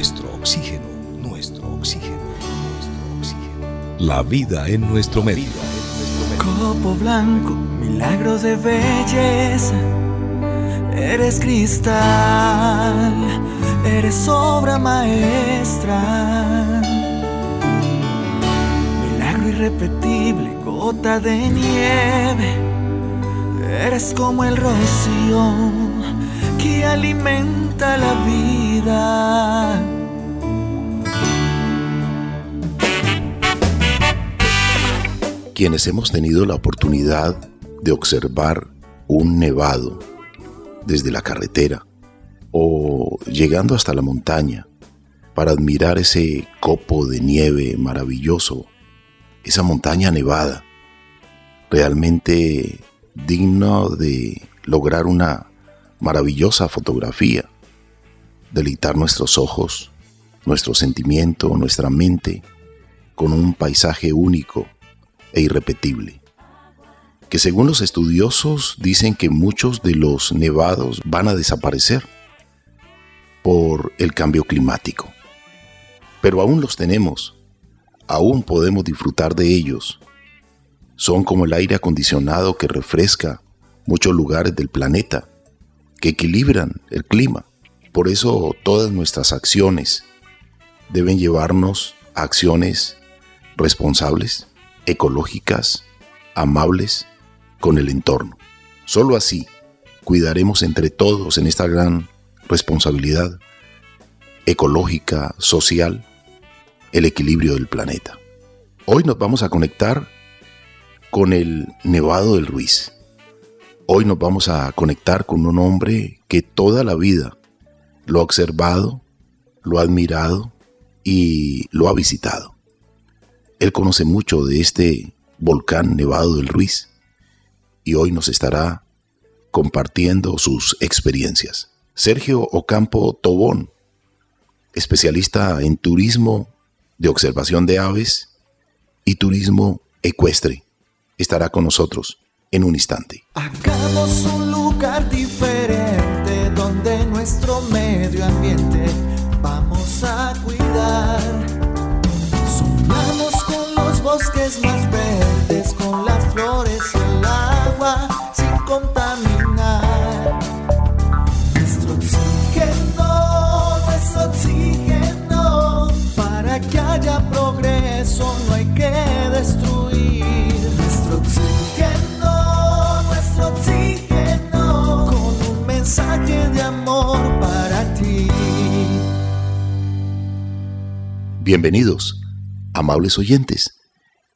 nuestro oxígeno, nuestro oxígeno, nuestro oxígeno. La vida en nuestro medio. Copo blanco, milagro de belleza. Eres cristal, eres obra maestra. Milagro irrepetible, gota de nieve. Eres como el rocío que alimenta la vida. Quienes hemos tenido la oportunidad de observar un nevado desde la carretera o llegando hasta la montaña para admirar ese copo de nieve maravilloso, esa montaña nevada, realmente digno de lograr una maravillosa fotografía, deleitar nuestros ojos, nuestro sentimiento, nuestra mente con un paisaje único e irrepetible. Que según los estudiosos dicen que muchos de los nevados van a desaparecer por el cambio climático. Pero aún los tenemos, aún podemos disfrutar de ellos. Son como el aire acondicionado que refresca muchos lugares del planeta que equilibran el clima. Por eso todas nuestras acciones deben llevarnos a acciones responsables, ecológicas, amables con el entorno. Solo así cuidaremos entre todos en esta gran responsabilidad ecológica, social, el equilibrio del planeta. Hoy nos vamos a conectar con el Nevado del Ruiz. Hoy nos vamos a conectar con un hombre que toda la vida lo ha observado, lo ha admirado y lo ha visitado. Él conoce mucho de este volcán nevado del Ruiz y hoy nos estará compartiendo sus experiencias. Sergio Ocampo Tobón, especialista en turismo de observación de aves y turismo ecuestre, estará con nosotros en un instante. Hagamos un lugar diferente donde nuestro medio ambiente vamos a cuidar. Sumamos con los bosques más Bienvenidos, amables oyentes,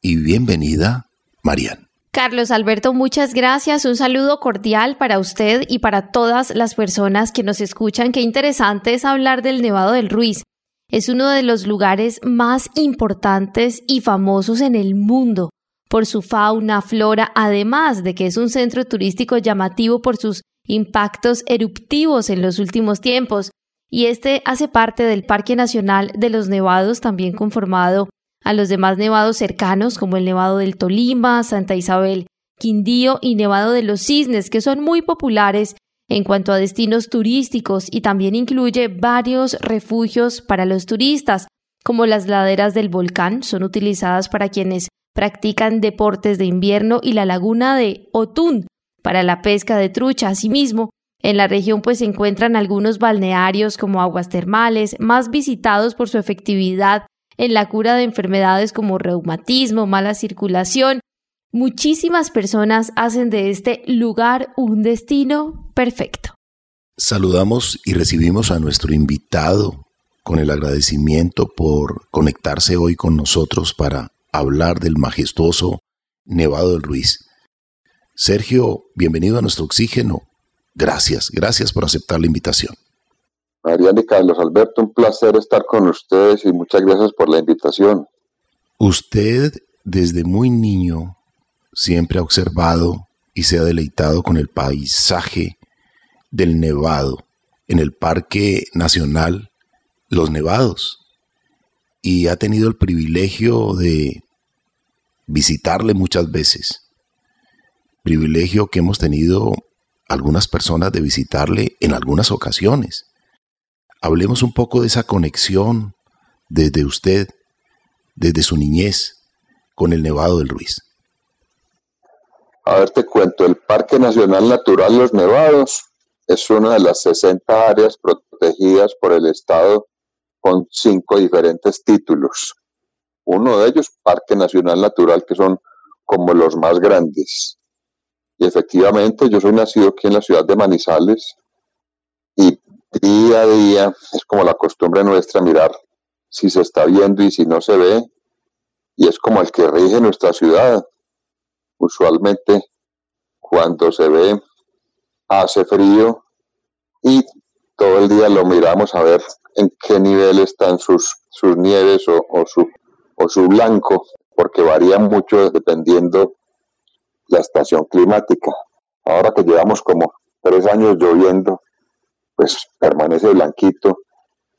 y bienvenida, Marian. Carlos Alberto, muchas gracias. Un saludo cordial para usted y para todas las personas que nos escuchan. Qué interesante es hablar del Nevado del Ruiz. Es uno de los lugares más importantes y famosos en el mundo por su fauna, flora, además de que es un centro turístico llamativo por sus impactos eruptivos en los últimos tiempos. Y este hace parte del Parque Nacional de los Nevados, también conformado a los demás nevados cercanos como el Nevado del Tolima, Santa Isabel, Quindío y Nevado de los Cisnes, que son muy populares en cuanto a destinos turísticos y también incluye varios refugios para los turistas, como las laderas del volcán, son utilizadas para quienes practican deportes de invierno y la laguna de Otún para la pesca de trucha. Asimismo, en la región pues se encuentran algunos balnearios como aguas termales, más visitados por su efectividad en la cura de enfermedades como reumatismo, mala circulación. Muchísimas personas hacen de este lugar un destino perfecto. Saludamos y recibimos a nuestro invitado con el agradecimiento por conectarse hoy con nosotros para hablar del majestuoso Nevado del Ruiz. Sergio, bienvenido a nuestro oxígeno. Gracias, gracias por aceptar la invitación. Mariana y Carlos Alberto, un placer estar con ustedes y muchas gracias por la invitación. Usted desde muy niño siempre ha observado y se ha deleitado con el paisaje del Nevado en el Parque Nacional Los Nevados y ha tenido el privilegio de visitarle muchas veces. Privilegio que hemos tenido algunas personas de visitarle en algunas ocasiones. Hablemos un poco de esa conexión desde usted, desde su niñez, con el Nevado del Ruiz. A ver, te cuento, el Parque Nacional Natural Los Nevados es una de las 60 áreas protegidas por el Estado con cinco diferentes títulos. Uno de ellos, Parque Nacional Natural, que son como los más grandes. Y efectivamente, yo soy nacido aquí en la ciudad de Manizales y día a día es como la costumbre nuestra mirar si se está viendo y si no se ve. Y es como el que rige nuestra ciudad. Usualmente cuando se ve hace frío y todo el día lo miramos a ver en qué nivel están sus, sus nieves o, su, o su blanco, porque varía mucho dependiendo la estación climática. Ahora que llevamos como tres años lloviendo, pues permanece blanquito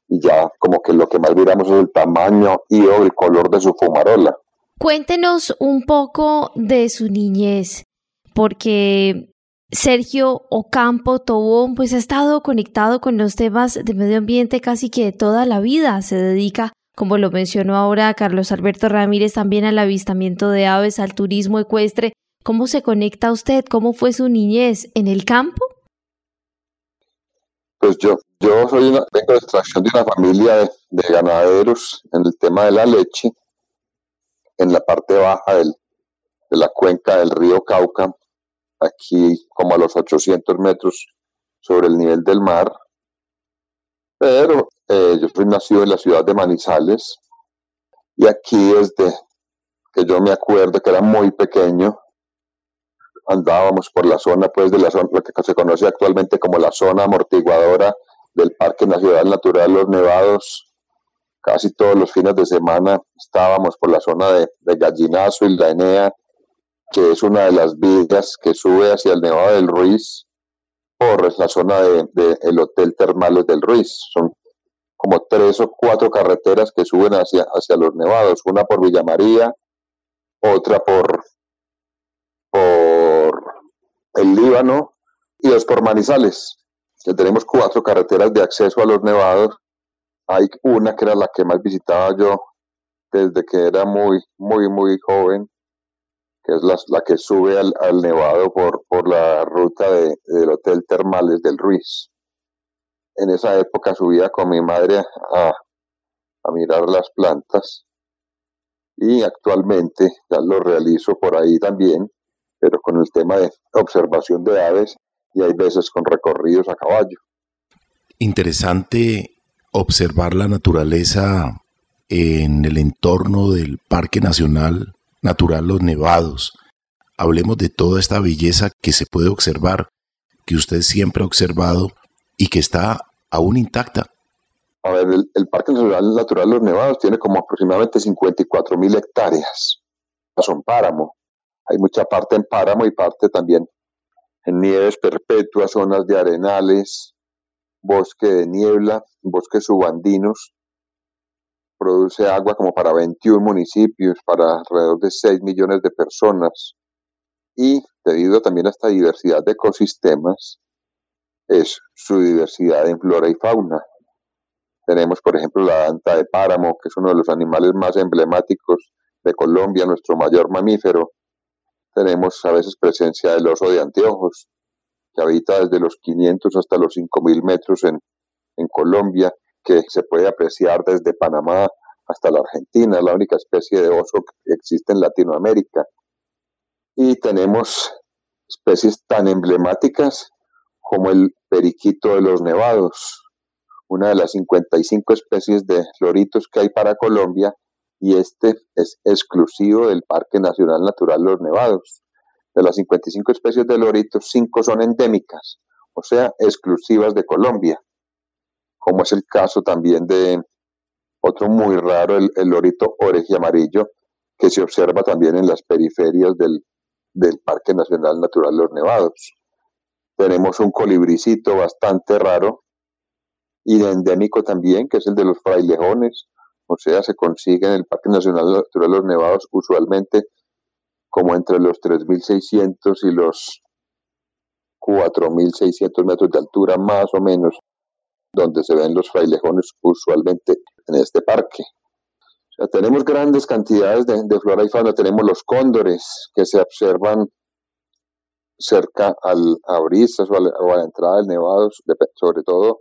y ya como que lo que más miramos es el tamaño y o el color de su fumarola. Cuéntenos un poco de su niñez, porque Sergio Ocampo Tobón pues ha estado conectado con los temas de medio ambiente casi que toda la vida. Se dedica, como lo mencionó ahora Carlos Alberto Ramírez, también al avistamiento de aves, al turismo ecuestre. ¿Cómo se conecta usted? ¿Cómo fue su niñez en el campo? Pues yo, yo soy vengo de extracción de una familia de, de, ganaderos en el tema de la leche, en la parte baja del, de la cuenca del río Cauca, aquí como a los 800 metros sobre el nivel del mar. Pero eh, yo soy nacido en la ciudad de Manizales y aquí desde que yo me acuerdo que era muy pequeño, andábamos por la zona, pues de la zona, lo que se conoce actualmente como la zona amortiguadora del Parque Nacional Natural Los Nevados. Casi todos los fines de semana estábamos por la zona de, de Gallinazo y La Enea, que es una de las vías que sube hacia el Nevado del Ruiz, por la zona del de, el Hotel Termales del Ruiz. Son como tres o cuatro carreteras que suben hacia, hacia los nevados, una por Villa María, otra por, por el Líbano y dos por Manizales. Tenemos cuatro carreteras de acceso a los nevados. Hay una que era la que más visitaba yo desde que era muy, muy, muy joven, que es la, la que sube al, al, Nevado por, por la ruta de, del Hotel Termales del Ruiz. En esa época subía con mi madre a, a mirar las plantas y actualmente ya lo realizo por ahí también, pero con el tema de observación de aves y hay veces con recorridos a caballo. Interesante observar la naturaleza en el entorno del Parque Nacional natural Los Nevados. Hablemos de toda esta belleza que se puede observar, que usted siempre ha observado y que está aún intacta. A ver, el, el Parque Nacional Natural Los Nevados tiene como aproximadamente 54 mil hectáreas. Son páramo. Hay mucha parte en páramo y parte también en nieves perpetuas, zonas de arenales, bosque de niebla, bosques subandinos, produce agua como para 21 municipios, para alrededor de 6 millones de personas. Y debido también a esta diversidad de ecosistemas, es su diversidad en flora y fauna. Tenemos, por ejemplo, la danta de páramo, que es uno de los animales más emblemáticos de Colombia, nuestro mayor mamífero. Tenemos a veces presencia del oso de anteojos, que habita desde los 500 hasta los 5000 metros en, en Colombia que se puede apreciar desde Panamá hasta la Argentina, la única especie de oso que existe en Latinoamérica. Y tenemos especies tan emblemáticas como el periquito de los nevados, una de las 55 especies de loritos que hay para Colombia, y este es exclusivo del Parque Nacional Natural Los Nevados. De las 55 especies de loritos, 5 son endémicas, o sea, exclusivas de Colombia como es el caso también de otro muy raro, el, lorito oreje amarillo, que se observa también en las periferias del, del Parque Nacional Natural Los Nevados. Tenemos un colibricito bastante raro y endémico también, que es el de los frailejones, o sea, se consigue en el Parque Nacional Natural Los Nevados usualmente como entre los 3.600 y los 4.600 metros de altura más o menos donde se ven los frailejones usualmente en este parque. tenemos grandes cantidades de, flora y fauna, tenemos los cóndores que se observan cerca al, a brisas o a, la, entrada del nevado, sobre todo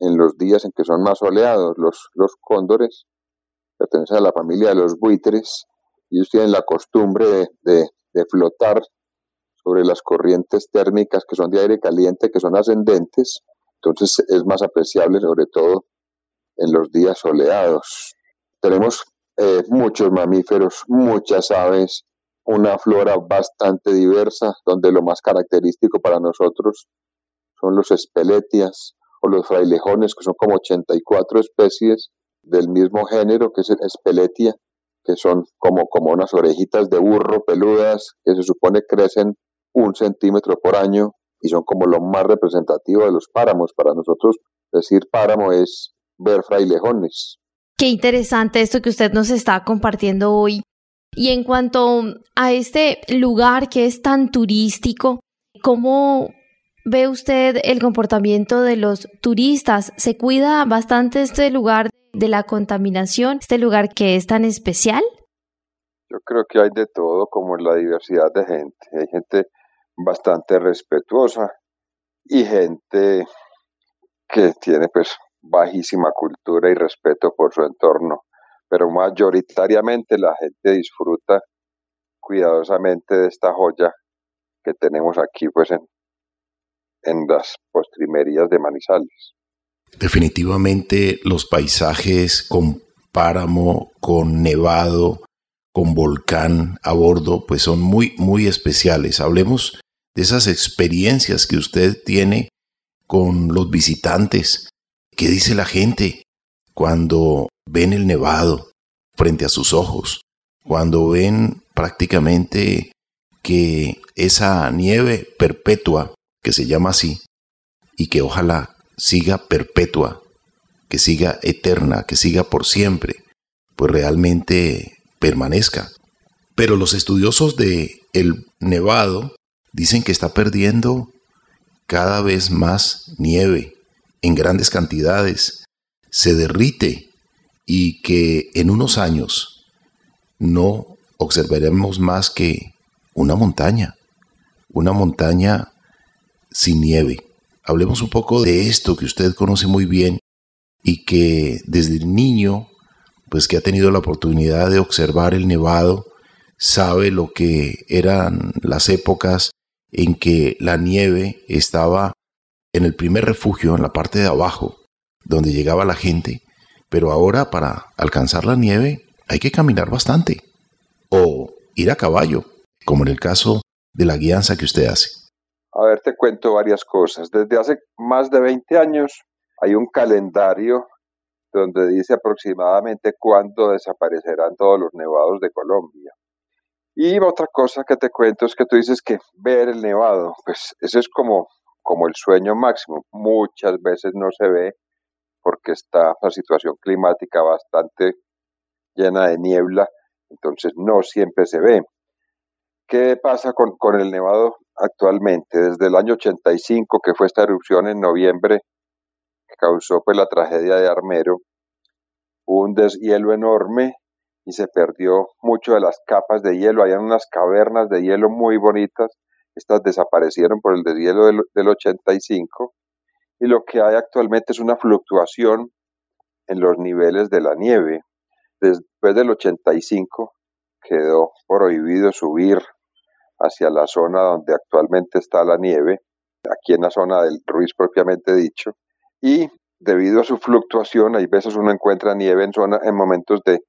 en los días en que son más soleados. Los, los cóndores pertenecen a la familia de los buitres y ellos tienen la costumbre de, de flotar sobre las corrientes térmicas que son de aire caliente, que son ascendentes, entonces es más apreciable sobre todo en los días soleados. Tenemos eh, muchos mamíferos, muchas aves, una flora bastante diversa, donde lo más característico para nosotros son los espeletias o los frailejones, que son como 84 especies del mismo género, que es el espeletia, que son como, como unas orejitas de burro peludas, que se supone crecen un centímetro por año y son como lo más representativo de los páramos. Para nosotros decir páramo es ver frailejones. Qué interesante esto que usted nos está compartiendo hoy. Y en cuanto a este lugar que es tan turístico, ¿cómo ve usted el comportamiento de los turistas? ¿Se cuida bastante este lugar de la contaminación, este lugar que es tan especial? Yo creo que hay de todo, como en la diversidad de gente. Hay gente bastante respetuosa y gente que tiene pues bajísima cultura y respeto por su entorno, pero mayoritariamente la gente disfruta cuidadosamente de esta joya que tenemos aquí pues en, en las postrimerías de Manizales. Definitivamente los paisajes con páramo, con nevado, con volcán a bordo, pues son muy, muy especiales. Hablemos de esas experiencias que usted tiene con los visitantes. ¿Qué dice la gente cuando ven el nevado frente a sus ojos? Cuando ven prácticamente que esa nieve perpetua, que se llama así, y que ojalá siga perpetua, que siga eterna, que siga por siempre, pues realmente permanezca. Pero los estudiosos de el nevado dicen que está perdiendo cada vez más nieve en grandes cantidades, se derrite y que en unos años no observaremos más que una montaña, una montaña sin nieve. Hablemos un poco de esto que usted conoce muy bien y que desde niño, pues que ha tenido la oportunidad de observar el nevado, sabe lo que eran las épocas en que la nieve estaba en el primer refugio, en la parte de abajo, donde llegaba la gente, pero ahora para alcanzar la nieve hay que caminar bastante o ir a caballo, como en el caso de la guianza que usted hace. A ver, te cuento varias cosas. Desde hace más de 20 años hay un calendario donde dice aproximadamente cuándo desaparecerán todos los nevados de Colombia. Y otra cosa que te cuento es que tú dices que ver el nevado, pues ese es como, como el sueño máximo. Muchas veces no se ve porque está la situación climática bastante llena de niebla, entonces no siempre se ve. ¿Qué pasa con, con el nevado actualmente? Desde el año 85, que fue esta erupción en noviembre, que causó pues la tragedia de Armero, un deshielo enorme y se perdió mucho de las capas de hielo. Había unas cavernas de hielo muy bonitas. Estas desaparecieron por el deshielo del, del 85 y lo que hay actualmente es una fluctuación en los niveles de la nieve. Después del 85 quedó prohibido subir hacia la zona donde actualmente está la nieve, aquí en la zona del Ruiz propiamente dicho, y debido a su fluctuación, hay veces uno encuentra nieve en, zona, en momentos de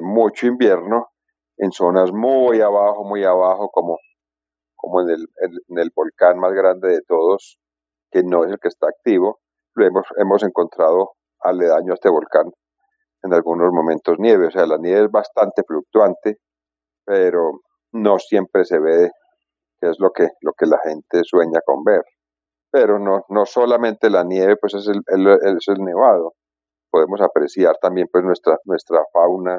mucho invierno en zonas muy abajo, muy abajo, como, como en, el, en el volcán más grande de todos, que no es el que está activo. Lo hemos, hemos encontrado aledaño a este volcán en algunos momentos nieve. O sea, la nieve es bastante fluctuante, pero no siempre se ve que es lo que, lo que la gente sueña con ver. Pero no, no solamente la nieve, pues es el, es el nevado. Podemos apreciar también pues nuestra, nuestra fauna,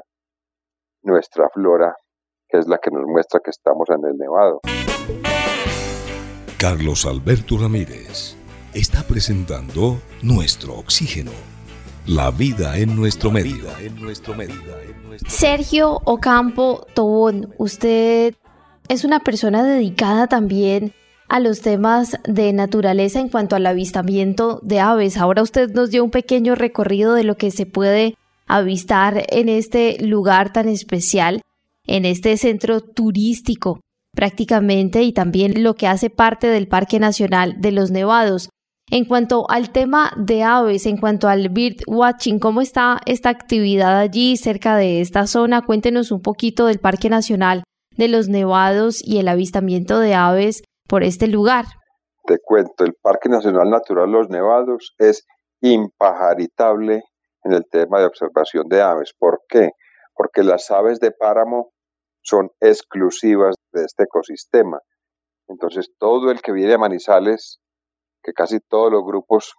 nuestra flora, que es la que nos muestra que estamos en el Nevado. Carlos Alberto Ramírez, está presentando Nuestro Oxígeno. La vida en nuestro medio. Sergio Ocampo Tobón, usted es una persona dedicada también a los temas de naturaleza en cuanto al avistamiento de aves. Ahora usted nos dio un pequeño recorrido de lo que se puede avistar en este lugar tan especial, en este centro turístico prácticamente y también lo que hace parte del Parque Nacional de los Nevados. En cuanto al tema de aves, en cuanto al bird watching, ¿cómo está esta actividad allí cerca de esta zona? Cuéntenos un poquito del Parque Nacional de los Nevados y el avistamiento de aves por este lugar. Te cuento, el Parque Nacional Natural Los Nevados es impajaritable en el tema de observación de aves. ¿Por qué? Porque las aves de páramo son exclusivas de este ecosistema. Entonces, todo el que viene a Manizales, que casi todos los grupos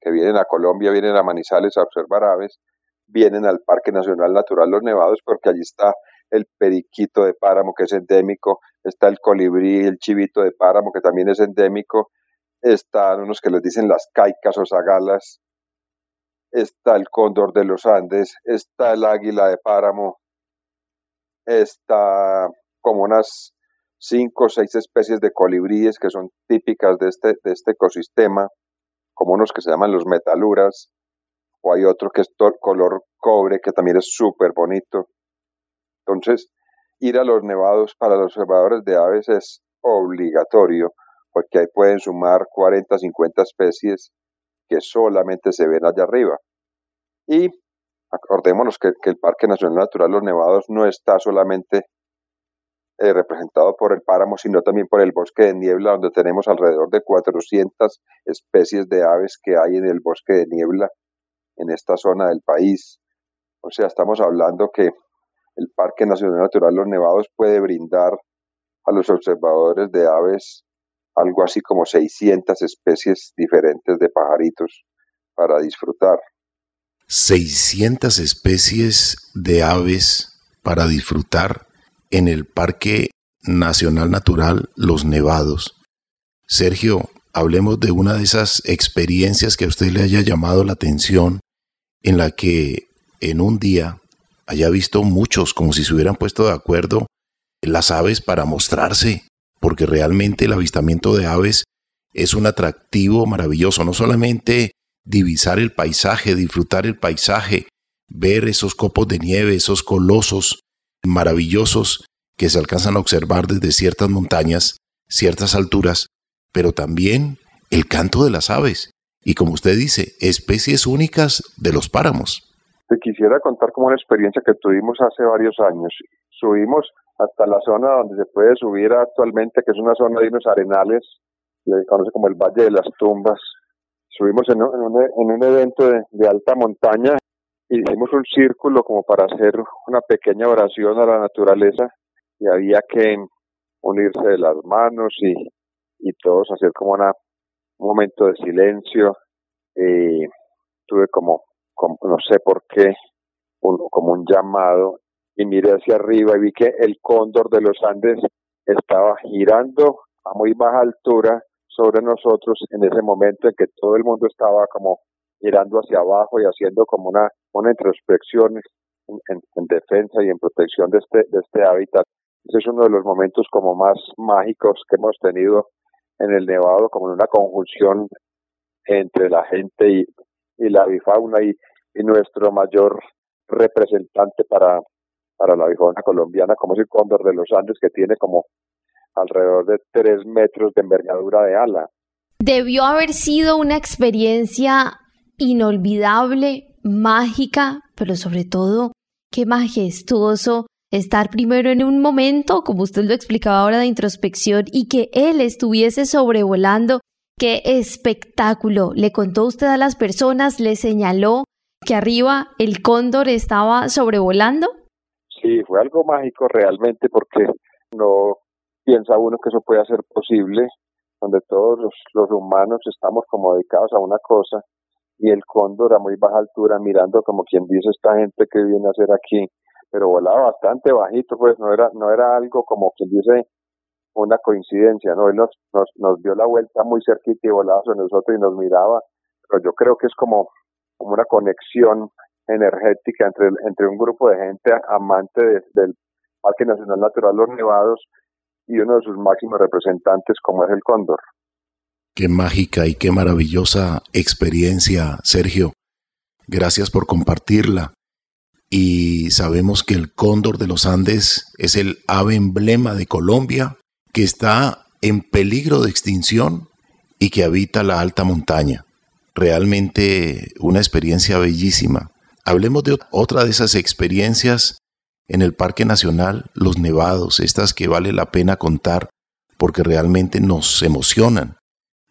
que vienen a Colombia vienen a Manizales a observar aves, vienen al Parque Nacional Natural Los Nevados porque allí está el periquito de páramo que es endémico, está el colibrí, el chivito de páramo que también es endémico, están unos que les dicen las caicas o zagalas, está el cóndor de los Andes, está el águila de páramo, está como unas cinco o seis especies de colibríes que son típicas de este, de este ecosistema, como unos que se llaman los metaluras, o hay otro que es color cobre, que también es súper bonito. Entonces, ir a los nevados para los observadores de aves es obligatorio, porque ahí pueden sumar 40, 50 especies que solamente se ven allá arriba. Y acordémonos que, el Parque Nacional Natural Los Nevados no está solamente eh, representado por el páramo, sino también por el bosque de niebla, donde tenemos alrededor de 400 especies de aves que hay en el bosque de niebla en esta zona del país. O sea, estamos hablando que el Parque Nacional Natural Los Nevados puede brindar a los observadores de aves algo así como 600 especies diferentes de pajaritos para disfrutar. 600 especies de aves para disfrutar en el Parque Nacional Natural Los Nevados. Sergio, hablemos de una de esas experiencias que a usted le haya llamado la atención, en la que en un día haya visto muchos como si se hubieran puesto de acuerdo las aves para mostrarse, porque realmente el avistamiento de aves es un atractivo maravilloso, no solamente divisar el paisaje, disfrutar el paisaje, ver esos copos de nieve, esos colosos maravillosos que se alcanzan a observar desde ciertas montañas, ciertas alturas, pero también el canto de las aves y, como usted dice, especies únicas de los páramos. Te quisiera contar como una experiencia que tuvimos hace varios años. Subimos hasta la zona donde se puede subir actualmente, que es una zona de unos arenales, se conoce como el Valle de las Tumbas, subimos en un, en un evento de, alta montaña hicimos un círculo como para hacer una pequeña oración a la naturaleza y había que unirse de las manos y, y todos hacer como una, un momento de silencio. Y tuve como, como, no sé por qué, como un llamado y miré hacia arriba y vi que el cóndor de los Andes estaba girando a muy baja altura sobre nosotros en ese momento en que todo el mundo estaba como mirando hacia abajo y haciendo como una, una introspección en, defensa y en protección de este, de este hábitat. Ese es uno de los momentos como más mágicos que hemos tenido en el Nevado, como una conjunción entre la gente y, la bifauna y, nuestro mayor representante para, para la bifauna colombiana, como es el cóndor de los Andes, que tiene como alrededor de tres metros de envergadura de ala. Debió haber sido una experiencia inolvidable, mágica, pero sobre todo, qué majestuoso estar primero en un momento, como usted lo explicaba ahora, de introspección y que él estuviese sobrevolando. ¡Qué espectáculo! Le contó usted a las personas, le señaló que arriba el cóndor estaba sobrevolando. Sí, fue algo mágico realmente porque no piensa uno que eso puede ser posible, donde todos los, humanos estamos como dedicados a una cosa y el cóndor a muy baja altura mirando como quien dice esta gente que viene a hacer aquí, pero volaba bastante bajito, pues no era, no era algo como quien dice una coincidencia, ¿no? Él nos, nos, nos dio la vuelta muy cerquita y volaba sobre nosotros y nos miraba, pero yo creo que es como, como una conexión energética entre, entre un grupo de gente amante del Parque Nacional Natural Los Nevados y uno de sus máximos representantes como es el cóndor. Qué mágica y qué maravillosa experiencia, Sergio. Gracias por compartirla. Y sabemos que el cóndor de los Andes es el ave emblema de Colombia que está en peligro de extinción y que habita la alta montaña. Realmente una experiencia bellísima. Hablemos de otra de esas experiencias en el Parque Nacional, los nevados, estas que vale la pena contar porque realmente nos emocionan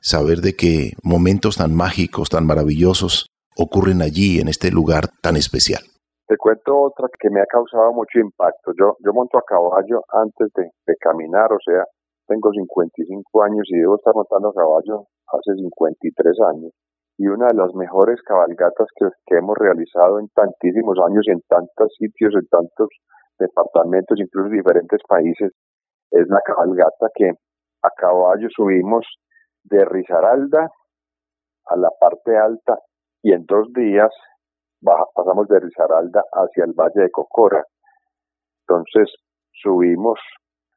saber de que momentos tan mágicos, tan maravillosos ocurren allí, en este lugar tan especial. Te cuento otra que me ha causado mucho impacto. Yo, yo monto a caballo antes de, de caminar, o sea, tengo 55 años y debo estar montando a caballo hace 53 años. Y una de las mejores cabalgatas que, que hemos realizado en tantísimos años en tantos sitios, en tantos departamentos, incluso diferentes países, es la cabalgata que a caballo subimos de Risaralda a la parte alta y en dos días pasamos de Risaralda hacia el Valle de Cocora. Entonces subimos,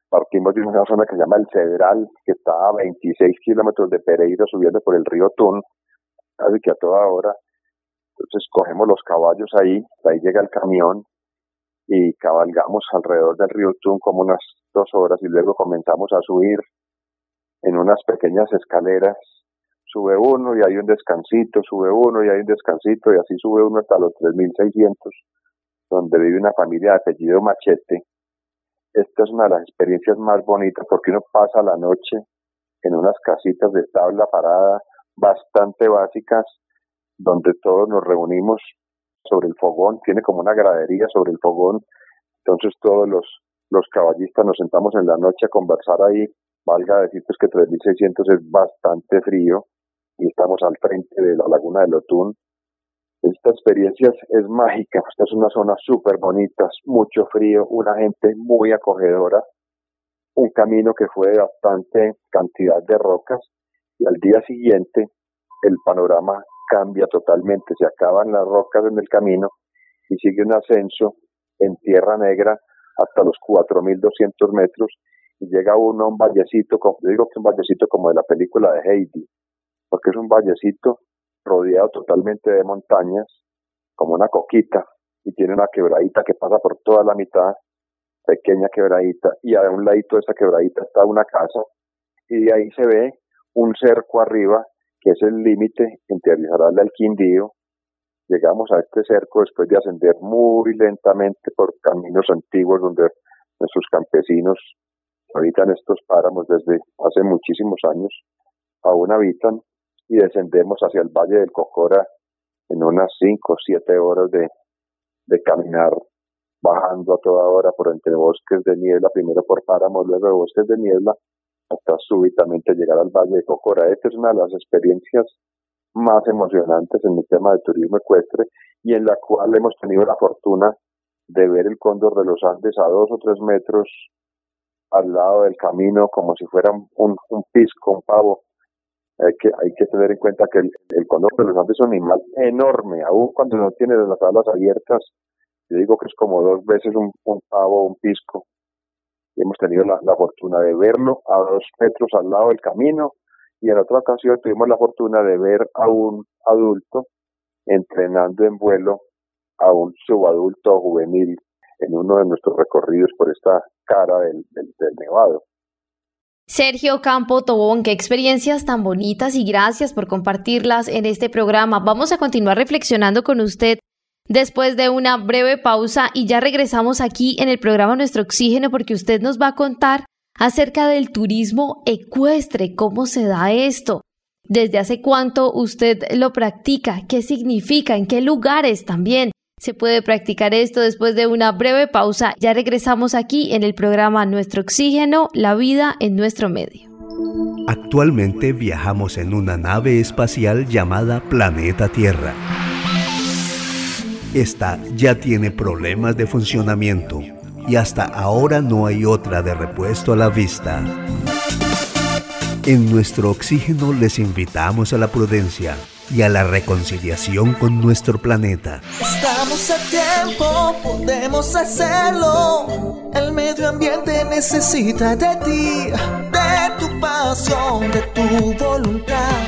partimos de una zona que se llama El Cedral, que está a 26 kilómetros de Pereira subiendo por el río Tun, casi que a toda hora. Entonces cogemos los caballos ahí, ahí llega el camión y cabalgamos alrededor del río Tun como unas dos horas y luego comenzamos a subir en unas pequeñas escaleras. Sube uno y hay un descansito, sube uno y hay un descansito y así sube uno hasta los 3.600, donde vive una familia de apellido Machete. Esta es una de las experiencias más bonitas porque uno pasa la noche en unas casitas de tabla parada bastante básicas, donde todos nos reunimos sobre el fogón, tiene como una gradería sobre el fogón, entonces todos los, los caballistas nos sentamos en la noche a conversar ahí valga decir pues que 3600 es bastante frío y estamos al frente de la laguna de Lotún. Esta experiencia es, mágica, esta es una zona súper bonita, mucho frío, una gente muy acogedora, un camino que fue de bastante cantidad de rocas y al día siguiente el panorama cambia totalmente, se acaban las rocas en el camino y sigue un ascenso en tierra negra hasta los 4.200 metros y llega uno a un vallecito, yo digo que un vallecito como de la película de Heidi, porque es un vallecito rodeado totalmente de montañas, como una coquita, y tiene una quebradita que pasa por toda la mitad, pequeña quebradita, y a un ladito de esa quebradita está una casa, y de ahí se ve un cerco arriba, que es el límite entre al Quindío. Llegamos a este cerco después de ascender muy lentamente por caminos antiguos donde nuestros campesinos habitan estos páramos desde hace muchísimos años, aún habitan y descendemos hacia el Valle del Cocora en unas 5 o 7 horas de, caminar, bajando a toda hora por entre bosques de niebla, primero por páramos, luego de bosques de niebla, hasta súbitamente llegar al Valle de Cocora. Esta es una de las experiencias más emocionantes en el tema de turismo ecuestre y en la cual hemos tenido la fortuna de ver el cóndor de los Andes a dos o tres metros al lado del camino como si fuera un, un pisco, un pavo. Hay que, hay que tener en cuenta que el, el cóndor de los Andes es un animal enorme, aún cuando no tiene las alas abiertas. Yo digo que es como dos veces un, un pavo, un pisco. Y hemos tenido la, la fortuna de verlo a dos metros al lado del camino y en otra ocasión tuvimos la fortuna de ver a un adulto entrenando en vuelo a un subadulto juvenil en uno de nuestros recorridos por esta cara del, Nevado. Sergio Campo Tobón, qué experiencias tan bonitas y gracias por compartirlas en este programa. Vamos a continuar reflexionando con usted después de una breve pausa y ya regresamos aquí en el programa Nuestro Oxígeno porque usted nos va a contar acerca del turismo ecuestre, cómo se da esto, desde hace cuánto usted lo practica, qué significa, en qué lugares también se puede practicar esto después de una breve pausa. Ya regresamos aquí en el programa Nuestro Oxígeno, la vida en nuestro medio. Actualmente viajamos en una nave espacial llamada Planeta Tierra. Esta ya tiene problemas de funcionamiento y hasta ahora no hay otra de repuesto a la vista. En nuestro oxígeno les invitamos a la prudencia y a la reconciliación con nuestro planeta. Estamos a tiempo, podemos hacerlo. El medio ambiente necesita de ti, de tu pasión, de tu voluntad,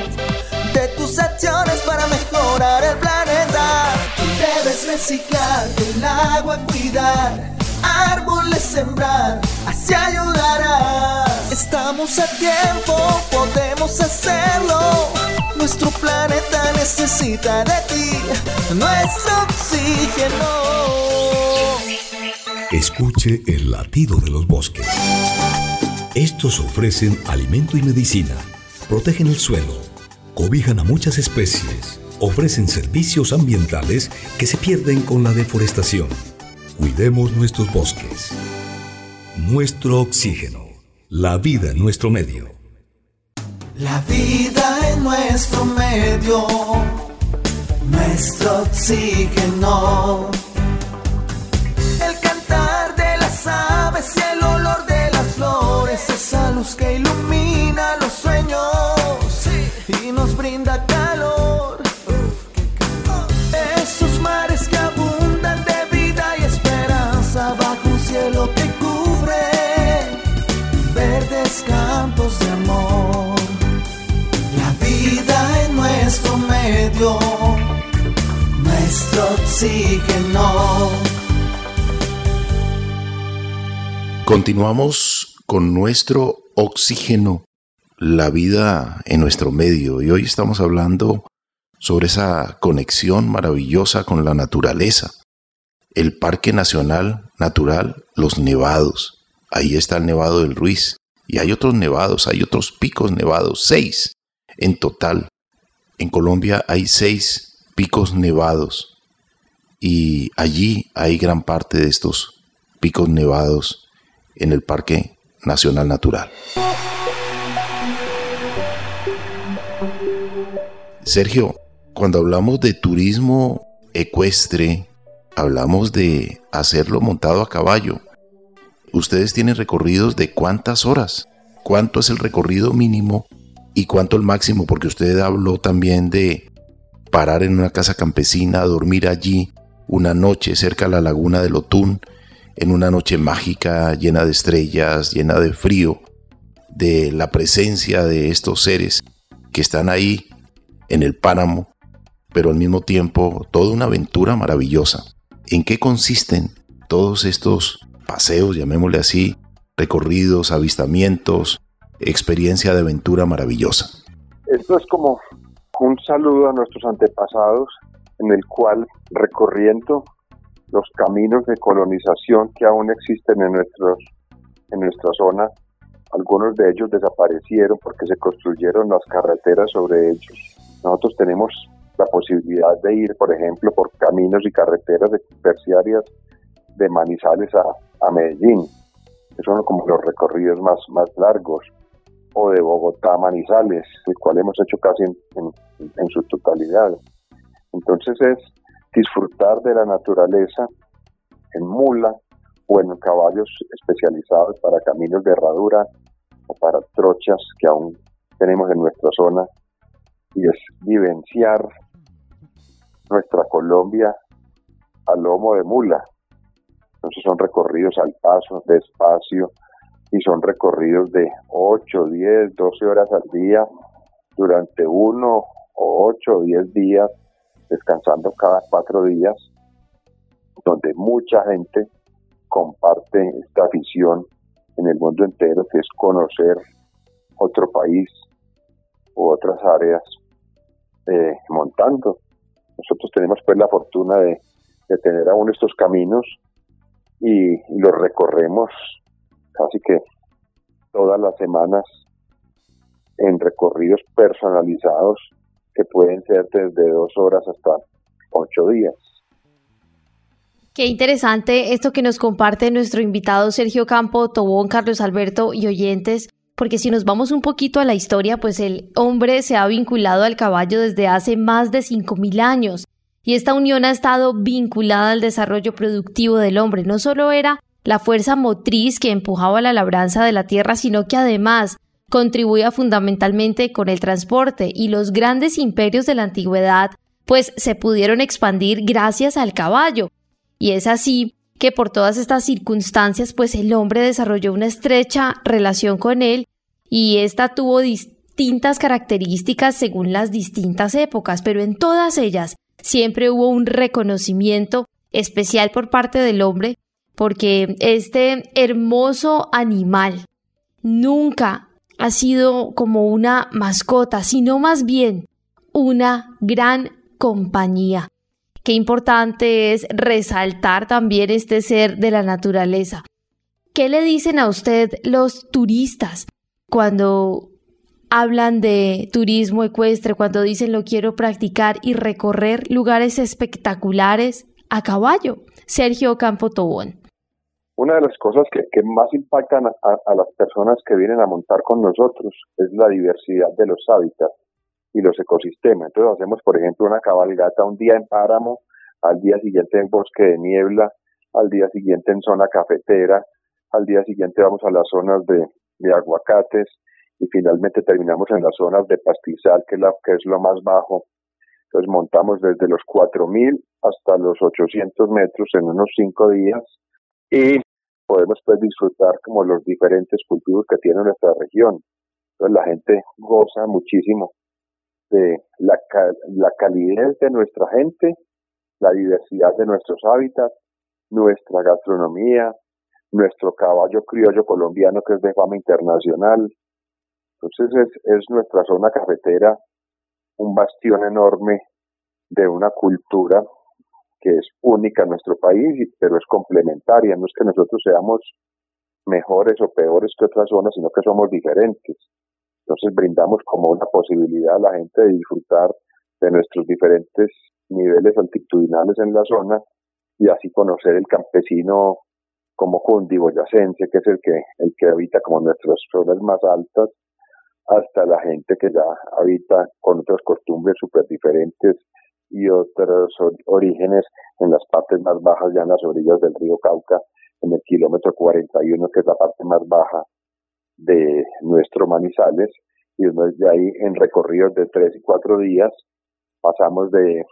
de tus acciones para mejorar el planeta. Debes reciclar, el agua cuidar, árboles sembrar, así ayudarás. Estamos a tiempo, podemos hacerlo. Nuestro planeta necesita de ti, nuestro oxígeno. Escuche el latido de los bosques. Estos ofrecen alimento y medicina, protegen el suelo, cobijan a muchas especies, ofrecen servicios ambientales que se pierden con la deforestación. Cuidemos nuestros bosques. Nuestro oxígeno. La vida en nuestro medio. La vida en nuestro medio, nuestro oxígeno. El cantar de las aves y el olor de las flores, esa luz que ilumina los sueños y nos brinda calor. Oxígeno. Continuamos con nuestro oxígeno, la vida en nuestro medio. Y hoy estamos hablando sobre esa conexión maravillosa con la naturaleza. El Parque Nacional Natural Los Nevados. Ahí está el Nevado del Ruiz. Y hay otros nevados, hay otros picos nevados, seis en total. En Colombia hay seis picos nevados. Y allí hay gran parte de estos picos nevados en el Parque Nacional Natural. Sergio, cuando hablamos de turismo ecuestre, hablamos de hacerlo montado a caballo. Ustedes tienen recorridos de cuántas horas, cuánto es el recorrido mínimo y cuánto el máximo, porque usted habló también de parar en una casa campesina, dormir allí una noche cerca a la laguna del Otún, en una noche mágica, llena de estrellas, llena de frío, de la presencia de estos seres que están ahí en el páramo, pero al mismo tiempo toda una aventura maravillosa. ¿En qué consisten todos estos paseos, llamémosle así, recorridos, avistamientos, experiencia de aventura maravillosa? Esto es como un saludo a nuestros antepasados en el cual recorriendo los caminos de colonización que aún existen en, nuestros, en nuestra zona, algunos de ellos desaparecieron porque se construyeron las carreteras sobre ellos. Nosotros tenemos la posibilidad de ir, por ejemplo, por caminos y carreteras terciarias de Manizales a, a Medellín, que son como los recorridos más, más largos, o de Bogotá Manizales, el cual hemos hecho casi en, en, en su totalidad. Entonces es disfrutar de la naturaleza en mula o en caballos especializados para caminos de herradura o para trochas que aún tenemos en nuestra zona y es vivenciar nuestra Colombia a lomo de mula. Entonces son recorridos al paso, despacio, y son recorridos de 8, 10, 12 horas al día durante uno o 8 o 10 días, descansando cada cuatro días, donde mucha gente comparte esta afición en el mundo entero, que es conocer otro país u otras áreas eh, montando. Nosotros tenemos pues la fortuna de, de tener aún estos caminos y, y los recorremos casi que todas las semanas en recorridos personalizados que pueden ser desde dos horas hasta ocho días. Qué interesante esto que nos comparte nuestro invitado Sergio Campo, Tobón, Carlos Alberto y oyentes, porque si nos vamos un poquito a la historia, pues el hombre se ha vinculado al caballo desde hace más de 5.000 años y esta unión ha estado vinculada al desarrollo productivo del hombre. No solo era la fuerza motriz que empujaba la labranza de la tierra, sino que además contribuía fundamentalmente con el transporte y los grandes imperios de la antigüedad pues se pudieron expandir gracias al caballo. Y es así que por todas estas circunstancias pues el hombre desarrolló una estrecha relación con él y esta tuvo distintas características según las distintas épocas, pero en todas ellas siempre hubo un reconocimiento especial por parte del hombre porque este hermoso animal nunca ha sido como una mascota, sino más bien una gran compañía. Qué importante es resaltar también este ser de la naturaleza. ¿Qué le dicen a usted los turistas cuando hablan de turismo ecuestre, cuando dicen lo quiero practicar y recorrer lugares espectaculares a caballo? Sergio Campo Tobón. Una de las cosas que, más impactan a, las personas que vienen a montar con nosotros es la diversidad de los hábitats y los ecosistemas. Entonces hacemos, por ejemplo, una cabalgata un día en páramo, al día siguiente en bosque de niebla, al día siguiente en zona cafetera, al día siguiente vamos a las zonas de, aguacates y finalmente terminamos en las zonas de pastizal, que es, la, que es lo más bajo. Entonces montamos desde los 4.000 hasta los 800 metros en unos cinco días y podemos pues disfrutar como los diferentes cultivos que tiene nuestra región. Entonces la gente goza muchísimo de la, la calidez de nuestra gente, la diversidad de nuestros hábitats, nuestra gastronomía, nuestro caballo criollo colombiano que es de fama internacional. Entonces es, es nuestra zona cafetera un bastión enorme de una cultura que es única en nuestro país, pero es complementaria. No es que nosotros seamos mejores o peores que otras zonas, sino que somos diferentes. Entonces brindamos como una posibilidad a la gente de disfrutar de nuestros diferentes niveles altitudinales en la zona y así conocer el campesino como cundiboyacense, que es el que, el que habita como nuestras zonas más altas, hasta la gente que ya habita con otras costumbres súper diferentes y otros orígenes en las partes más bajas, ya en las orillas del río Cauca, en el kilómetro 41, que es la parte más baja de nuestro Manizales. Y desde ahí en recorridos de tres y cuatro días pasamos de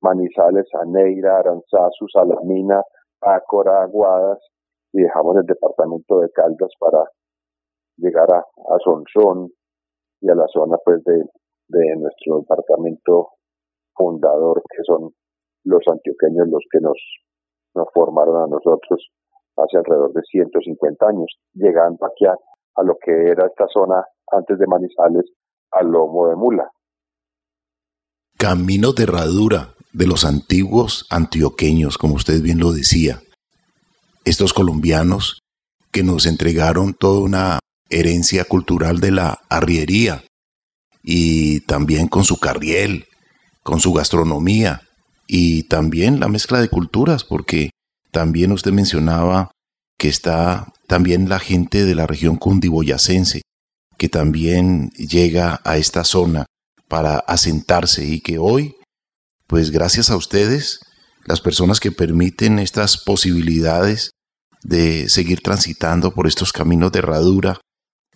Manizales a Neira, Aranzazu, Salamina, Ácora, Aguadas y dejamos el departamento de Caldas para llegar a, a Sonsón y a la zona pues de, de nuestro departamento fundador que son los antioqueños los que nos, nos formaron a nosotros hace alrededor de 150 años, llegando aquí a, lo que era esta zona antes de Manizales, al lomo de mula. Camino de herradura de los antiguos antioqueños, como usted bien lo decía. Estos colombianos que nos entregaron toda una herencia cultural de la arriería y también con su carriel, con su gastronomía y también la mezcla de culturas, porque también usted mencionaba que está también la gente de la región cundiboyacense, que también llega a esta zona para asentarse y que hoy, pues gracias a ustedes, las personas que permiten estas posibilidades de seguir transitando por estos caminos de herradura,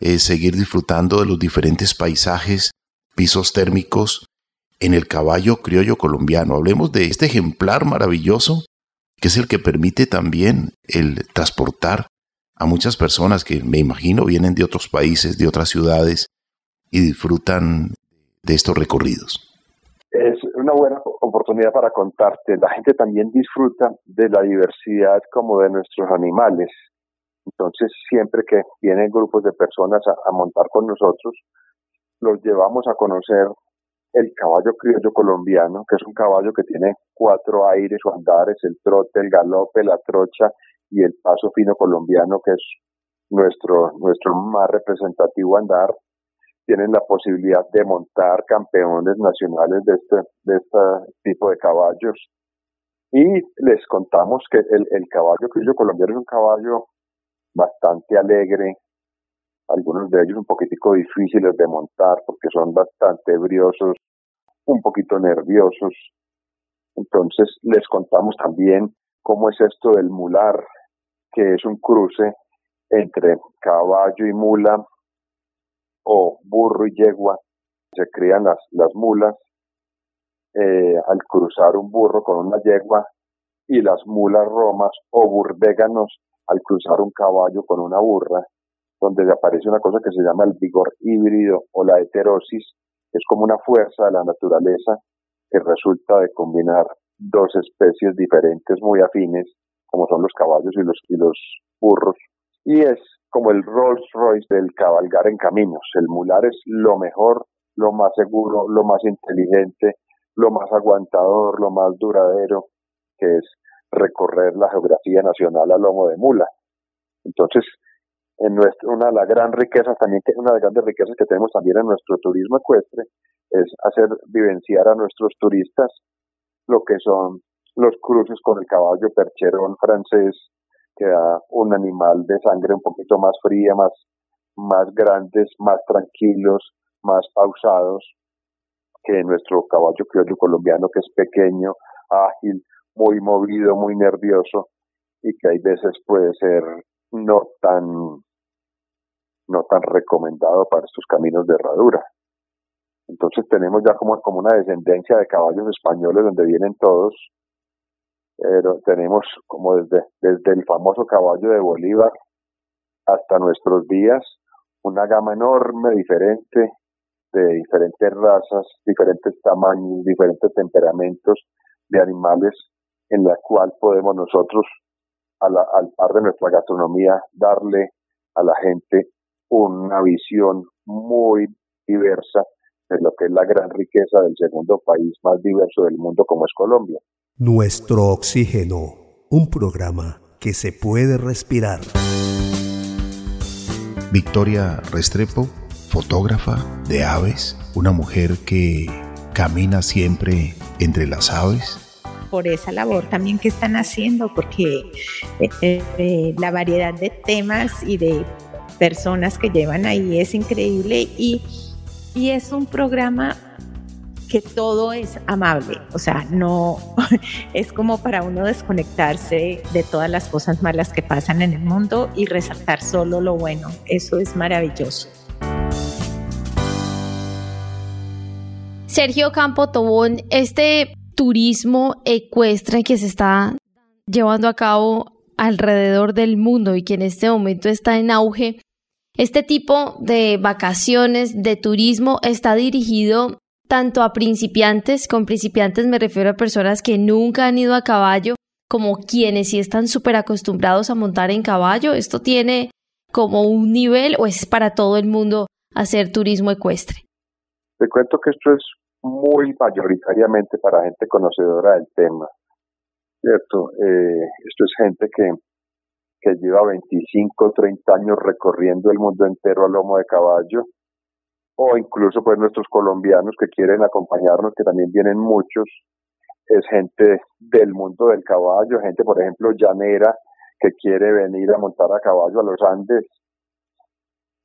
es seguir disfrutando de los diferentes paisajes, pisos térmicos en el caballo criollo colombiano. Hablemos de este ejemplar maravilloso que es el que permite también el transportar a muchas personas que me imagino vienen de otros países, de otras ciudades y disfrutan de estos recorridos. Es una buena oportunidad para contarte. La gente también disfruta de la diversidad como de nuestros animales. Entonces, siempre que vienen grupos de personas a, a montar con nosotros, los llevamos a conocer el caballo criollo colombiano, que es un caballo que tiene cuatro aires o andares, el trote, el galope, la trocha y el paso fino colombiano, que es nuestro, nuestro más representativo andar. Tienen la posibilidad de montar campeones nacionales de este, de este tipo de caballos. Y les contamos que el, el caballo criollo colombiano es un caballo bastante alegre, algunos de ellos un poquitico difíciles de montar porque son bastante briosos, un poquito nerviosos. Entonces les contamos también cómo es esto del mular, que es un cruce entre caballo y mula o burro y yegua. Se crían las, las mulas eh, al cruzar un burro con una yegua y las mulas romas o burvéganos al cruzar un caballo con una burra, donde aparece una cosa que se llama el vigor híbrido o la heterosis, es como una fuerza de la naturaleza que resulta de combinar dos especies diferentes muy afines, como son los caballos y los, y los burros, y es como el Rolls Royce del cabalgar en caminos. El mular es lo mejor, lo más seguro, lo más inteligente, lo más aguantador, lo más duradero, que es recorrer la geografía nacional a lomo de mula. Entonces, en nuestra, una de las gran riquezas también, una de las grandes riquezas que tenemos también en nuestro turismo ecuestre es hacer vivenciar a nuestros turistas lo que son los cruces con el caballo percherón francés, que da un animal de sangre un poquito más fría, más, más grandes, más tranquilos, más pausados que nuestro caballo criollo colombiano, que es pequeño, ágil, muy movido, muy nervioso y que hay veces puede ser no tan no tan recomendado para estos caminos de herradura. Entonces tenemos ya como, como una descendencia de caballos españoles donde vienen todos, pero tenemos como desde, desde el famoso caballo de Bolívar hasta nuestros días una gama enorme, diferente, de diferentes razas, diferentes tamaños, diferentes temperamentos de animales en la cual podemos nosotros, al par de nuestra gastronomía, darle a la gente una visión muy diversa de lo que es la gran riqueza del segundo país más diverso del mundo como es Colombia. Nuestro Oxígeno, un programa que se puede respirar. Victoria Restrepo, fotógrafa de aves, una mujer que camina siempre entre las aves. Por esa labor también que están haciendo, porque eh, eh, la variedad de temas y de personas que llevan ahí es increíble y, y es un programa que todo es amable, o sea, no es como para uno desconectarse de todas las cosas malas que pasan en el mundo y resaltar solo lo bueno, eso es maravilloso. Sergio Campo Tobón, este turismo ecuestre que se está llevando a cabo alrededor del mundo y que en este momento está en auge, este tipo de vacaciones, de turismo, está dirigido tanto a principiantes, con principiantes me refiero a personas que nunca han ido a caballo, como quienes sí están súper acostumbrados a montar en caballo. ¿Esto tiene como un nivel o es para todo el mundo hacer turismo ecuestre? Te cuento que esto es muy mayoritariamente para gente conocedora del tema, ¿cierto? Eh, esto es gente que que lleva 25, 30 años recorriendo el mundo entero a lomo de caballo, o incluso pues nuestros colombianos que quieren acompañarnos, que también vienen muchos, es gente del mundo del caballo, gente por ejemplo llanera que quiere venir a montar a caballo a los Andes,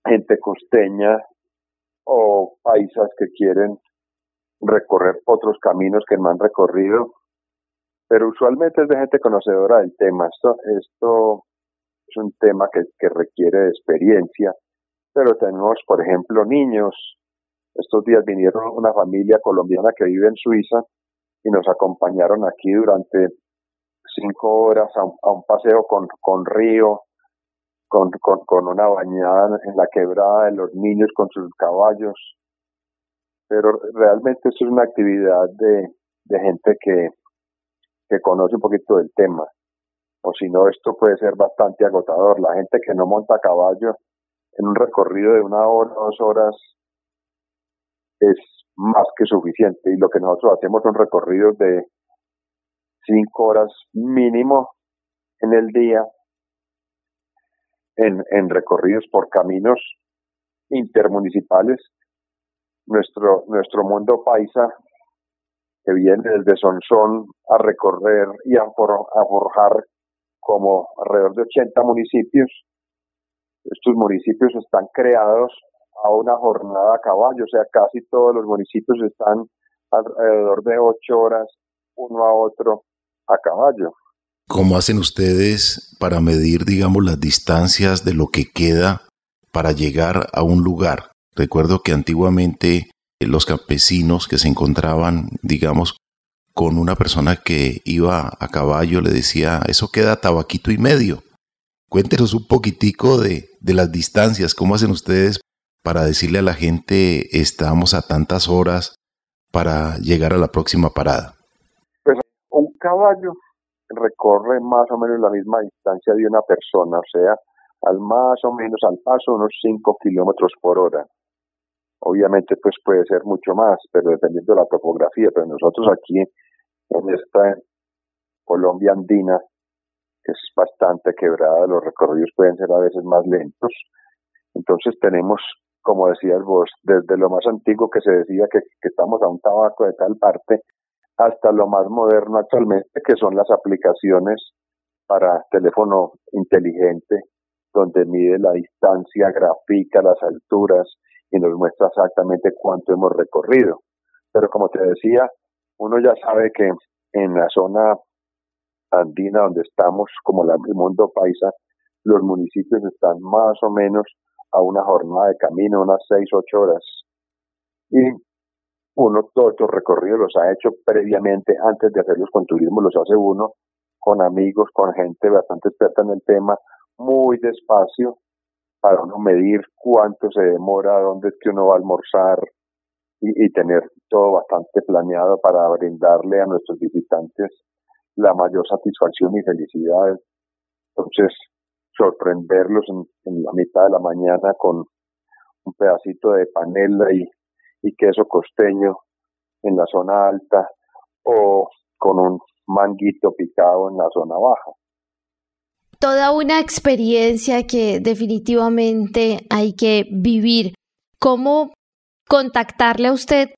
gente costeña o paisas que quieren recorrer otros caminos que no han recorrido, pero usualmente es de gente conocedora del tema. Esto, esto es un tema que, requiere de experiencia, pero tenemos, por ejemplo, niños. Estos días vinieron una familia colombiana que vive en Suiza y nos acompañaron aquí durante cinco horas a un, paseo con, con río, con, con, una bañada en la quebrada de los niños con sus caballos. Pero realmente esto es una actividad de, de gente que, que conoce un poquito del tema o si no, esto puede ser bastante agotador. La gente que no monta a caballo en un recorrido de una hora, dos horas, es más que suficiente. Y lo que nosotros hacemos son recorridos de cinco horas mínimo en el día, en, en recorridos por caminos intermunicipales. Nuestro, nuestro mundo paisa que viene desde Sonsón a recorrer y a, a forjar como alrededor de 80 municipios. Estos municipios están creados a una jornada a caballo, o sea, casi todos los municipios están alrededor de ocho horas uno a otro a caballo. ¿Cómo hacen ustedes para medir, digamos, las distancias de lo que queda para llegar a un lugar? Recuerdo que antiguamente los campesinos que se encontraban, digamos, con una persona que iba a caballo le decía, eso queda tabaquito y medio. Cuéntenos un poquitico de, de las distancias, cómo hacen ustedes para decirle a la gente estamos a tantas horas para llegar a la próxima parada. Pues un caballo recorre más o menos la misma distancia de una persona, o sea, al más o menos al paso unos 5 kilómetros por hora. Obviamente, pues puede ser mucho más, pero dependiendo de la topografía. Pero nosotros aquí en esta Colombia andina, que es bastante quebrada, los recorridos pueden ser a veces más lentos. Entonces tenemos, como decías vos, desde lo más antiguo que se decía que, que estamos a un tabaco de tal parte, hasta lo más moderno actualmente, que son las aplicaciones para teléfono inteligente, donde mide la distancia, grafica las alturas y nos muestra exactamente cuánto hemos recorrido. Pero como te decía, uno ya sabe que en la zona andina donde estamos, como la, el mundo paisa, los municipios están más o menos a una jornada de camino, unas seis, ocho horas. Y uno todos estos recorridos los ha hecho previamente, antes de hacerlos con turismo, los hace uno con amigos, con gente bastante experta en el tema, muy despacio, para uno medir cuánto se demora, dónde es que uno va a almorzar y, tener todo bastante planeado para brindarle a nuestros visitantes la mayor satisfacción y felicidad. Entonces, sorprenderlos en, en la mitad de la mañana con un pedacito de panela y y queso costeño en la zona alta o con un manguito picado en la zona baja. Toda una experiencia que definitivamente hay que vivir. ¿Cómo contactarle a usted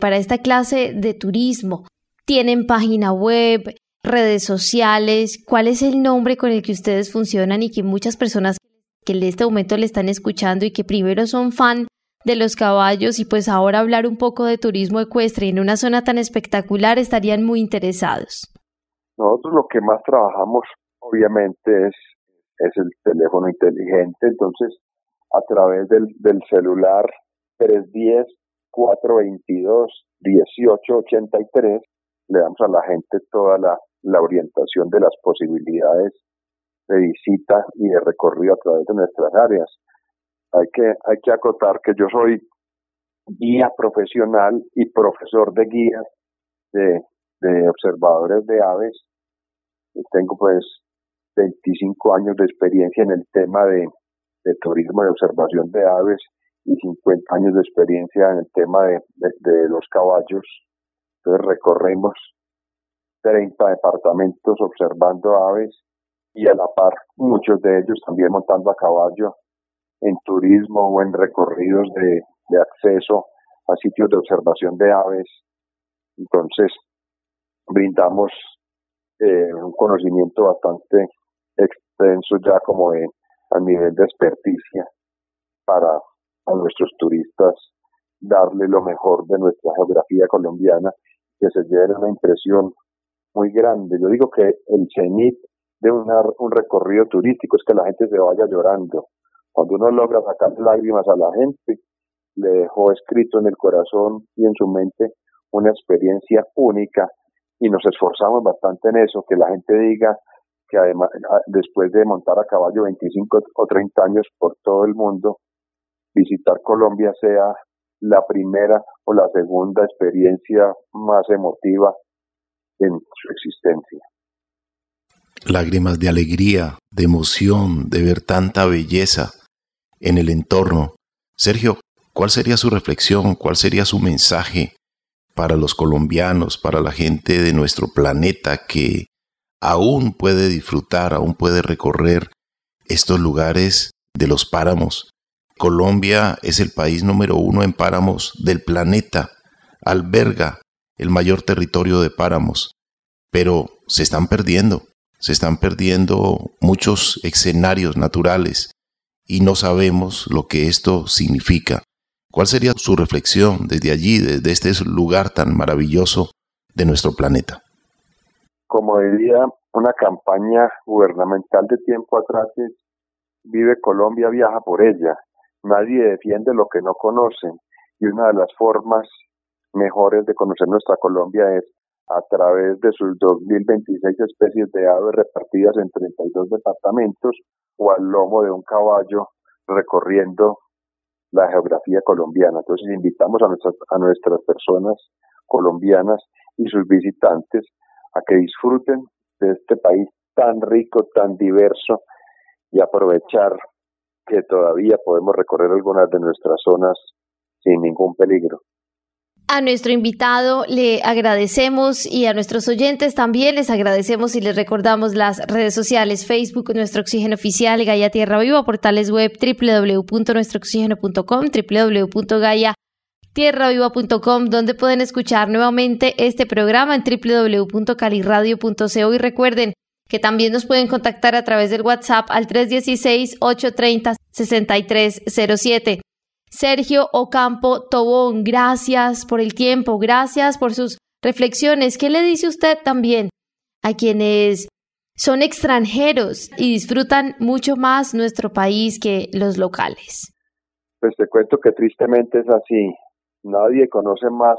para esta clase de turismo? ¿Tienen página web, redes sociales? ¿Cuál es el nombre con el que ustedes funcionan y que muchas personas que en este momento le están escuchando y que primero son fan de los caballos y pues ahora hablar un poco de turismo ecuestre en una zona tan espectacular estarían muy interesados. Nosotros lo que más trabajamos obviamente es, es el teléfono inteligente, entonces a través del, del celular 310-422-1883 le damos a la gente toda la, la orientación de las posibilidades de visita y de recorrido a través de nuestras áreas hay que, hay que acotar que yo soy guía profesional y profesor de guías de, de observadores de aves. Y tengo pues 25 años de experiencia en el tema de, turismo de observación de aves y 50 años de experiencia en el tema de, de, los caballos. Entonces recorremos 30 departamentos observando aves y a la par muchos de ellos también montando a caballo en turismo o en recorridos de, acceso a sitios de observación de aves. Entonces, brindamos eh, un conocimiento bastante extenso ya como de, a nivel de experticia para a nuestros turistas darle lo mejor de nuestra geografía colombiana, que se lleve una impresión muy grande. Yo digo que el cenit de un recorrido turístico es que la gente se vaya llorando, cuando uno logra sacar lágrimas a la gente, le dejó escrito en el corazón y en su mente una experiencia única y nos esforzamos bastante en eso, que la gente diga que además después de montar a caballo 25 o 30 años por todo el mundo, visitar Colombia sea la primera o la segunda experiencia más emotiva en su existencia lágrimas de alegría, de emoción, de ver tanta belleza en el entorno. Sergio, ¿cuál sería su reflexión? ¿Cuál sería su mensaje para los colombianos, para la gente de nuestro planeta que aún puede disfrutar, aún puede recorrer estos lugares de los páramos? Colombia es el país número uno en páramos del planeta, alberga el mayor territorio de páramos, pero se están perdiendo se están perdiendo muchos escenarios naturales y no sabemos lo que esto significa. ¿Cuál sería su reflexión desde allí, desde este lugar tan maravilloso de nuestro planeta? Como diría una campaña gubernamental de tiempo atrás Vive Colombia, viaja por ella. Nadie defiende lo que no conocen y una de las formas mejores de conocer nuestra Colombia es a través de sus 2.026 especies de aves repartidas en 32 departamentos o al lomo de un caballo recorriendo la geografía colombiana. Entonces invitamos a nuestras, a nuestras personas colombianas y sus visitantes a que disfruten de este país tan rico, tan diverso y aprovechar que todavía podemos recorrer algunas de nuestras zonas sin ningún peligro. A nuestro invitado le agradecemos y a nuestros oyentes también les agradecemos y les recordamos las redes sociales, Facebook, Nuestro Oxígeno Oficial, Gaia Tierra Viva, portales web www.nuestrooxígeno.com, www.gaiatierraviva.com, donde pueden escuchar nuevamente este programa en www.caliradio.co y recuerden que también nos pueden contactar a través del WhatsApp al 316-830-6307. Sergio Ocampo Tobón, gracias por el tiempo, gracias por sus reflexiones. ¿Qué le dice usted también a quienes son extranjeros y disfrutan mucho más nuestro país que los locales? Pues te cuento que tristemente es así. Nadie conoce más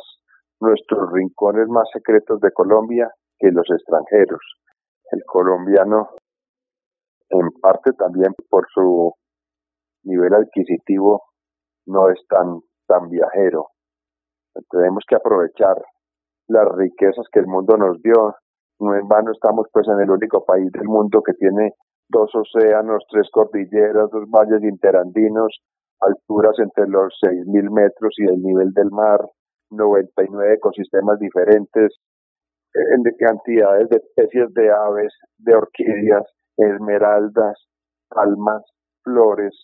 nuestros rincones más secretos de Colombia que los extranjeros. El colombiano, en parte también por su nivel adquisitivo, no es tan, tan viajero. Tenemos que aprovechar las riquezas que el mundo nos dio. No en vano estamos pues en el único país del mundo que tiene dos océanos, tres cordilleras, dos valles interandinos, alturas entre los 6.000 metros y el nivel del mar, 99 ecosistemas diferentes, en cantidades de especies de aves, de orquídeas, esmeraldas, palmas, flores.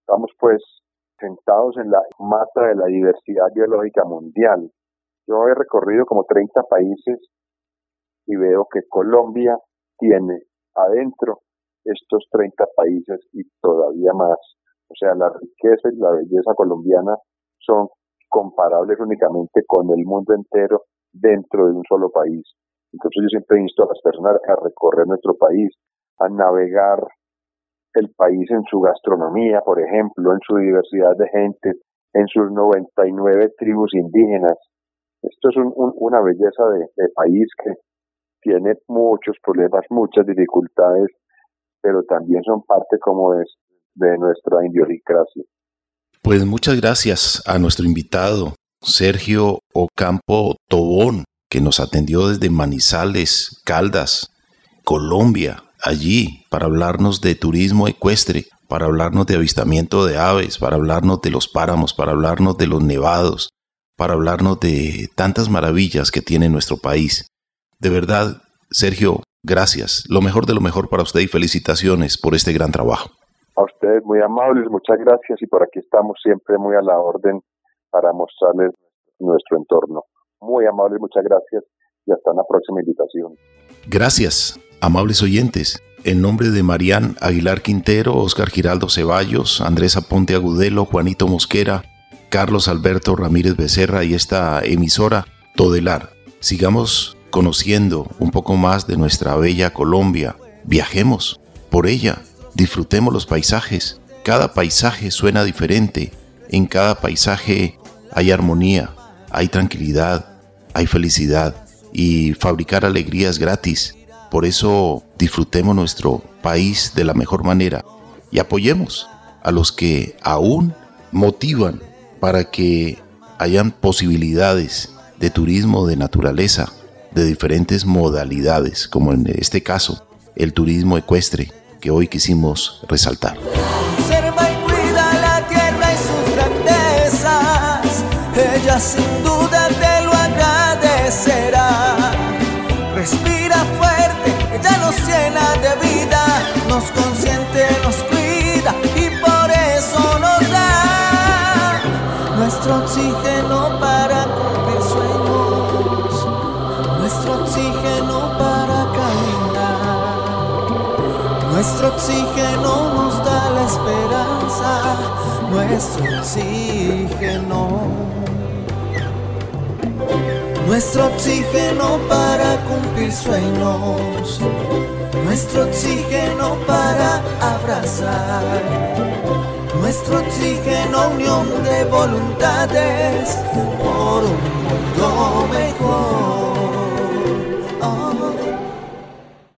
Estamos pues sentados en la mata de la diversidad biológica mundial. Yo he recorrido como 30 países y veo que Colombia tiene adentro estos 30 países y todavía más. O sea, la riqueza y la belleza colombiana son comparables únicamente con el mundo entero dentro de un solo país. Entonces yo siempre insto a las personas a recorrer nuestro país, a navegar el país en su gastronomía, por ejemplo, en su diversidad de gente, en sus 99 tribus indígenas. Esto es una belleza de, país que tiene muchos problemas, muchas dificultades, pero también son parte como es de nuestra idiosincrasia. Pues muchas gracias a nuestro invitado, Sergio Ocampo Tobón, que nos atendió desde Manizales, Caldas, Colombia, allí para hablarnos de turismo ecuestre, para hablarnos de avistamiento de aves, para hablarnos de los páramos, para hablarnos de los nevados, para hablarnos de tantas maravillas que tiene nuestro país. De verdad, Sergio, gracias. Lo mejor de lo mejor para usted y felicitaciones por este gran trabajo. A ustedes muy amables, muchas gracias y por aquí estamos siempre muy a la orden para mostrarles nuestro entorno. Muy amables, muchas gracias y hasta una próxima invitación. Gracias. Amables oyentes, en nombre de Marían Aguilar Quintero, Oscar Giraldo Ceballos, Andrés Aponte Agudelo, Juanito Mosquera, Carlos Alberto Ramírez Becerra y esta emisora Todelar, sigamos conociendo un poco más de nuestra bella Colombia. Viajemos por ella, disfrutemos los paisajes. Cada paisaje suena diferente, en cada paisaje hay armonía, hay tranquilidad, hay felicidad. Y fabricar alegrías gratis. Por eso disfrutemos nuestro país de la mejor manera. Y apoyemos a los que aún motivan para que hayan posibilidades de turismo de naturaleza de diferentes modalidades, como en este caso el turismo ecuestre que hoy quisimos resaltar. Observa y cuida la tierra y sus grandezas, ella sin duda te lo agradecerá. Respira fuerte, ella nos llena de vida, nos consiente, nuestro oxígeno nos da la esperanza, nuestro oxígeno nuestro oxígeno para cumplir sueños, nuestro oxígeno para abrazar, nuestro oxígeno unión de voluntades por un mundo mejor.